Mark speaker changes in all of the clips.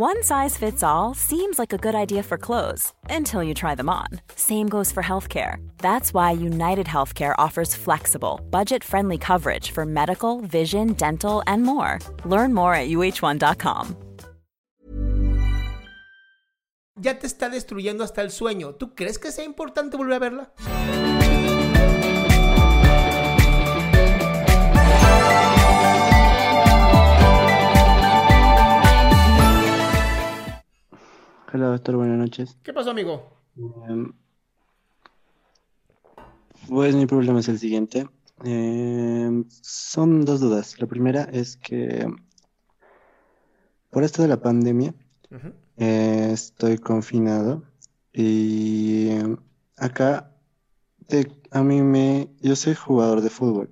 Speaker 1: One size fits all seems like a good idea for clothes until you try them on. Same goes for healthcare. That's why United Healthcare offers flexible, budget friendly coverage for medical, vision, dental, and more. Learn more at uh1.com.
Speaker 2: Ya te está destruyendo hasta el sueño. ¿Tú crees que sea importante volver a verla?
Speaker 3: Hola, doctor, buenas noches.
Speaker 2: ¿Qué pasó, amigo?
Speaker 3: Em, pues mi problema es el siguiente. Em, son dos dudas. La primera es que por esto de la pandemia eh, estoy confinado y acá te- a mí me... Yo soy jugador de fútbol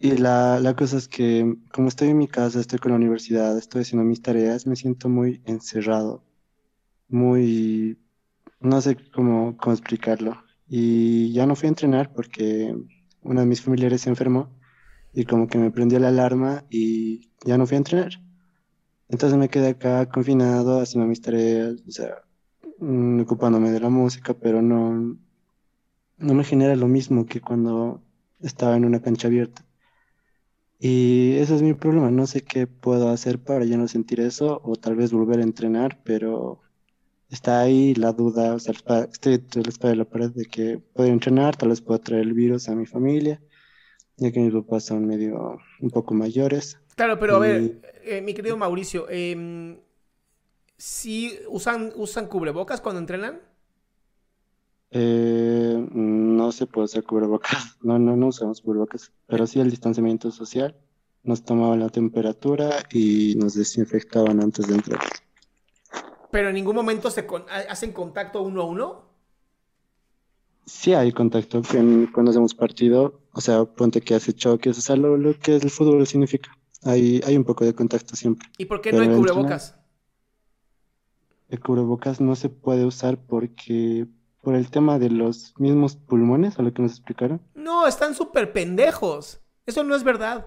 Speaker 3: y la, la cosa es que como estoy en mi casa, estoy con la universidad, estoy haciendo mis tareas, me siento muy encerrado, muy... no sé cómo, cómo explicarlo. Y ya no fui a entrenar porque uno de mis familiares se enfermó y como que me prendió la alarma y ya no fui a entrenar. Entonces me quedé acá confinado, haciendo mis tareas, o sea, mm, ocupándome de la música, pero no, no me genera lo mismo que cuando estaba en una cancha abierta. Y ese es mi problema, no sé qué puedo hacer para ya no sentir eso o tal vez volver a entrenar, pero está ahí la duda, o sea, estoy entre la espada y la pared de que puedo entrenar, tal vez pueda traer el virus a mi familia, ya que mis papás son medio un poco mayores.
Speaker 2: Claro, pero a ver, eh, mi querido Mauricio, em, ¿sí usan, usan cubrebocas cuando entrenan?
Speaker 3: Eh, no se puede usar cubrebocas, no, no, no usamos cubrebocas, pero sí el distanciamiento social. Nos tomaban la temperatura y nos desinfectaban antes de entrar.
Speaker 2: Pero en ningún momento se con- ha- hacen contacto uno a uno.
Speaker 3: Sí hay contacto en- cuando hacemos partido, o sea, ponte que hace choques, o sea, lo, lo que el fútbol significa. Hay, hay un poco de contacto siempre.
Speaker 2: ¿Y por qué no
Speaker 3: Pero
Speaker 2: hay
Speaker 3: entrenar-
Speaker 2: cubrebocas?
Speaker 3: El cubrebocas no se puede usar porque por el tema de los mismos pulmones, a lo que nos explicaron.
Speaker 2: No, están súper pendejos. Eso no es verdad.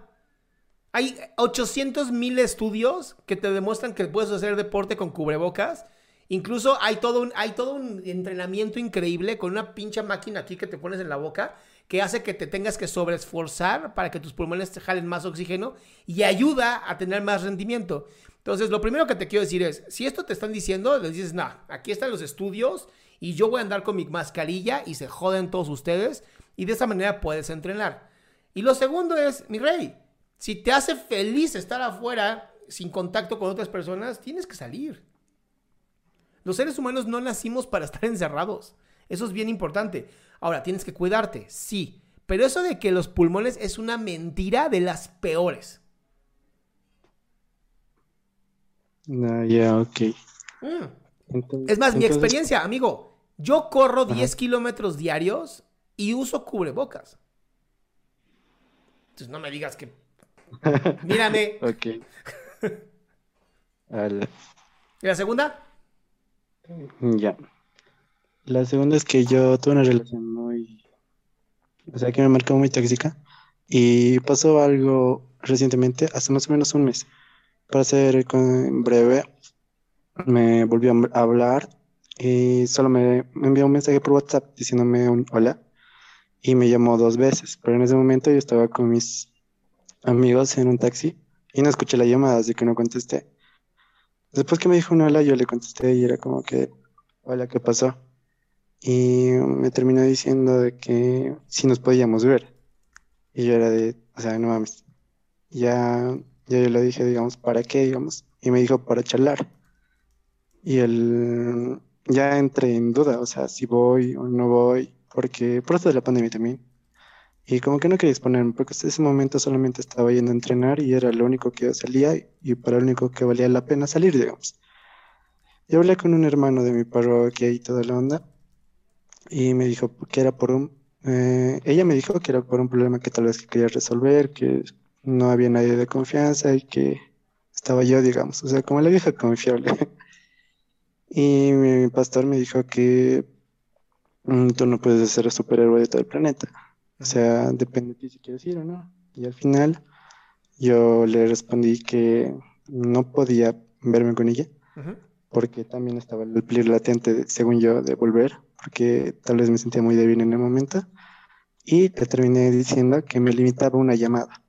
Speaker 2: Hay 800 mil estudios que te demuestran que puedes hacer deporte con cubrebocas. Incluso hay todo, un, hay todo un entrenamiento increíble con una pincha máquina aquí que te pones en la boca que hace que te tengas que sobreesforzar para que tus pulmones jalen más oxígeno y ayuda a tener más rendimiento. Entonces, lo primero que te quiero decir es, si esto te están diciendo, les dices, no, aquí están los estudios y yo voy a andar con mi mascarilla y se joden todos ustedes y de esa manera puedes entrenar. Y lo segundo es, mi rey, si te hace feliz estar afuera sin contacto con otras personas, tienes que salir. Los seres humanos no nacimos para estar encerrados. Eso es bien importante. Ahora, tienes que cuidarte, sí. Pero eso de que los pulmones es una mentira de las peores.
Speaker 3: Ah, ya, ok.
Speaker 2: Mm.
Speaker 3: Entonces-
Speaker 2: Es más, mi experiencia, amigo. Yo corro 10 kilómetros diarios y uso cubrebocas. Entonces no me digas que... Mírame.
Speaker 3: Ok. Al-
Speaker 2: ¿Y la segunda?
Speaker 3: Ya. La segunda es que yo tuve una relación muy, o sea, que me marcó muy tóxica y pasó algo recientemente, hace más o menos un mes. Para ser con- breve, me volvió a hablar y solo me, me envió un mensaje por WhatsApp diciéndome un hola y me llamó dos veces, pero en ese momento yo estaba con mis amigos en un taxi y no escuché la llamada, así que no contesté. Después que me dijo un hola, yo le contesté y era como que, hola, ¿qué pasó? Y me terminó diciendo de que si nos podíamos ver. Y yo era de, o sea, no mames. Ya, ya yo le dije, digamos, ¿para qué, digamos? y me dijo para charlar. Y él ya entré en duda, o sea, si voy o no voy, porque por esto de la pandemia también. Y como que no quería exponerme, porque en ese momento solamente estaba yendo a entrenar y era lo único que salía y para lo único que valía la pena salir, digamos. Yo hablé con un hermano de mi parroquia y toda la onda, y me dijo que era por un, eh, ella me dijo que era por un problema que tal vez que quería resolver, que no había nadie de confianza y que estaba yo, digamos, o sea, como la vieja confiable. y mi pastor me dijo que mm, tú no puedes ser el superhéroe de todo el planeta. O sea, depende de ti si quieres ir o no. Y al final yo le respondí que no podía verme con ella, porque también estaba el peligro latente, según yo, de volver, porque tal vez me sentía muy débil en el momento. Y le terminé diciendo que me limitaba una llamada.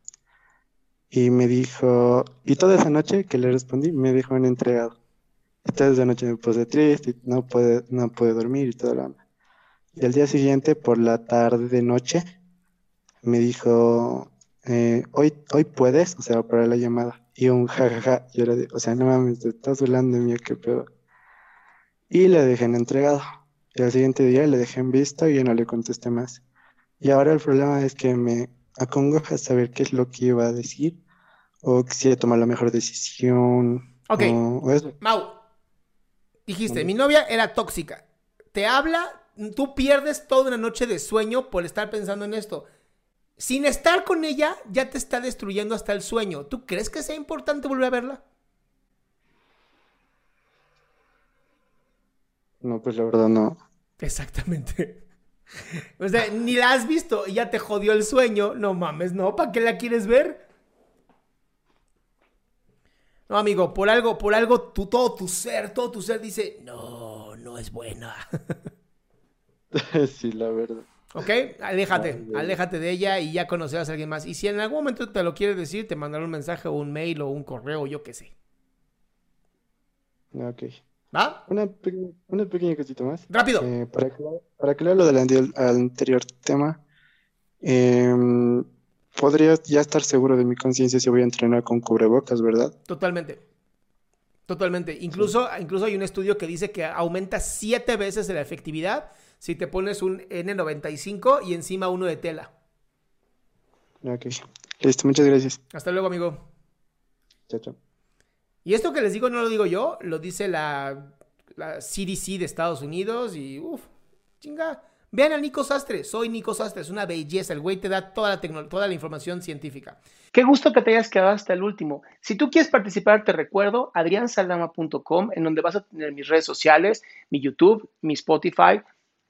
Speaker 3: Y me dijo, y toda esa noche que le respondí, me dejó en entregado. Y toda esa noche me puse triste, y no pude, no pude dormir y todo lo demás. Y al día siguiente, por la tarde de noche, me dijo, eh, hoy, hoy puedes, o sea, para la llamada. Y un jajaja, yo le o sea, no mames, te estás burlando de mí, qué pedo. Y le dejé en entregado. Y al siguiente día le dejé en visto y yo no le contesté más. Y ahora el problema es que me acongoja saber qué es lo que iba a decir o si iba a tomar la mejor decisión.
Speaker 2: Ok, Mau, dijiste, mi novia era tóxica. Te habla, tú pierdes toda una noche de sueño por estar pensando en esto sin estar con ella, ya te está destruyendo hasta el sueño. ¿Tú crees que sea importante volver a verla?
Speaker 3: No, pues la verdad no.
Speaker 2: Exactamente. O sea, ni la has visto y ya te jodió el sueño. No mames, no, ¿para qué la quieres ver? No, amigo, por algo, por algo, tú, todo tu ser, todo tu ser dice, no, no es buena.
Speaker 3: sí, la verdad.
Speaker 2: ¿Ok? Aléjate, aléjate de ella y ya conocerás a alguien más. Y si en algún momento te lo quieres decir, te mandaré un mensaje o un mail o un correo, yo qué sé.
Speaker 3: Ok.
Speaker 2: ¿Va?
Speaker 3: Una, pequeña cosita más.
Speaker 2: Rápido.
Speaker 3: Eh, para, aclarar, para aclarar lo del anterior tema, em, podría ya estar seguro de mi conciencia si voy a entrenar con cubrebocas, ¿verdad?
Speaker 2: Totalmente. Totalmente. Incluso, incluso hay un estudio que dice que aumenta siete veces la efectividad si te pones un N95 y encima uno de tela.
Speaker 3: Ok, listo, muchas gracias.
Speaker 2: Hasta luego, amigo.
Speaker 3: Chao, chao.
Speaker 2: Y esto que les digo no lo digo yo, lo dice la, la CDC de Estados Unidos y uff, chinga. Vean a Nico Sastre, soy Nico Sastre, es una belleza, el güey te da toda la, toda la información científica.
Speaker 4: Qué gusto que te hayas quedado hasta el último. Si tú quieres participar, te recuerdo adriansaldama.com, en donde vas a tener mis redes sociales, mi YouTube, mi Spotify,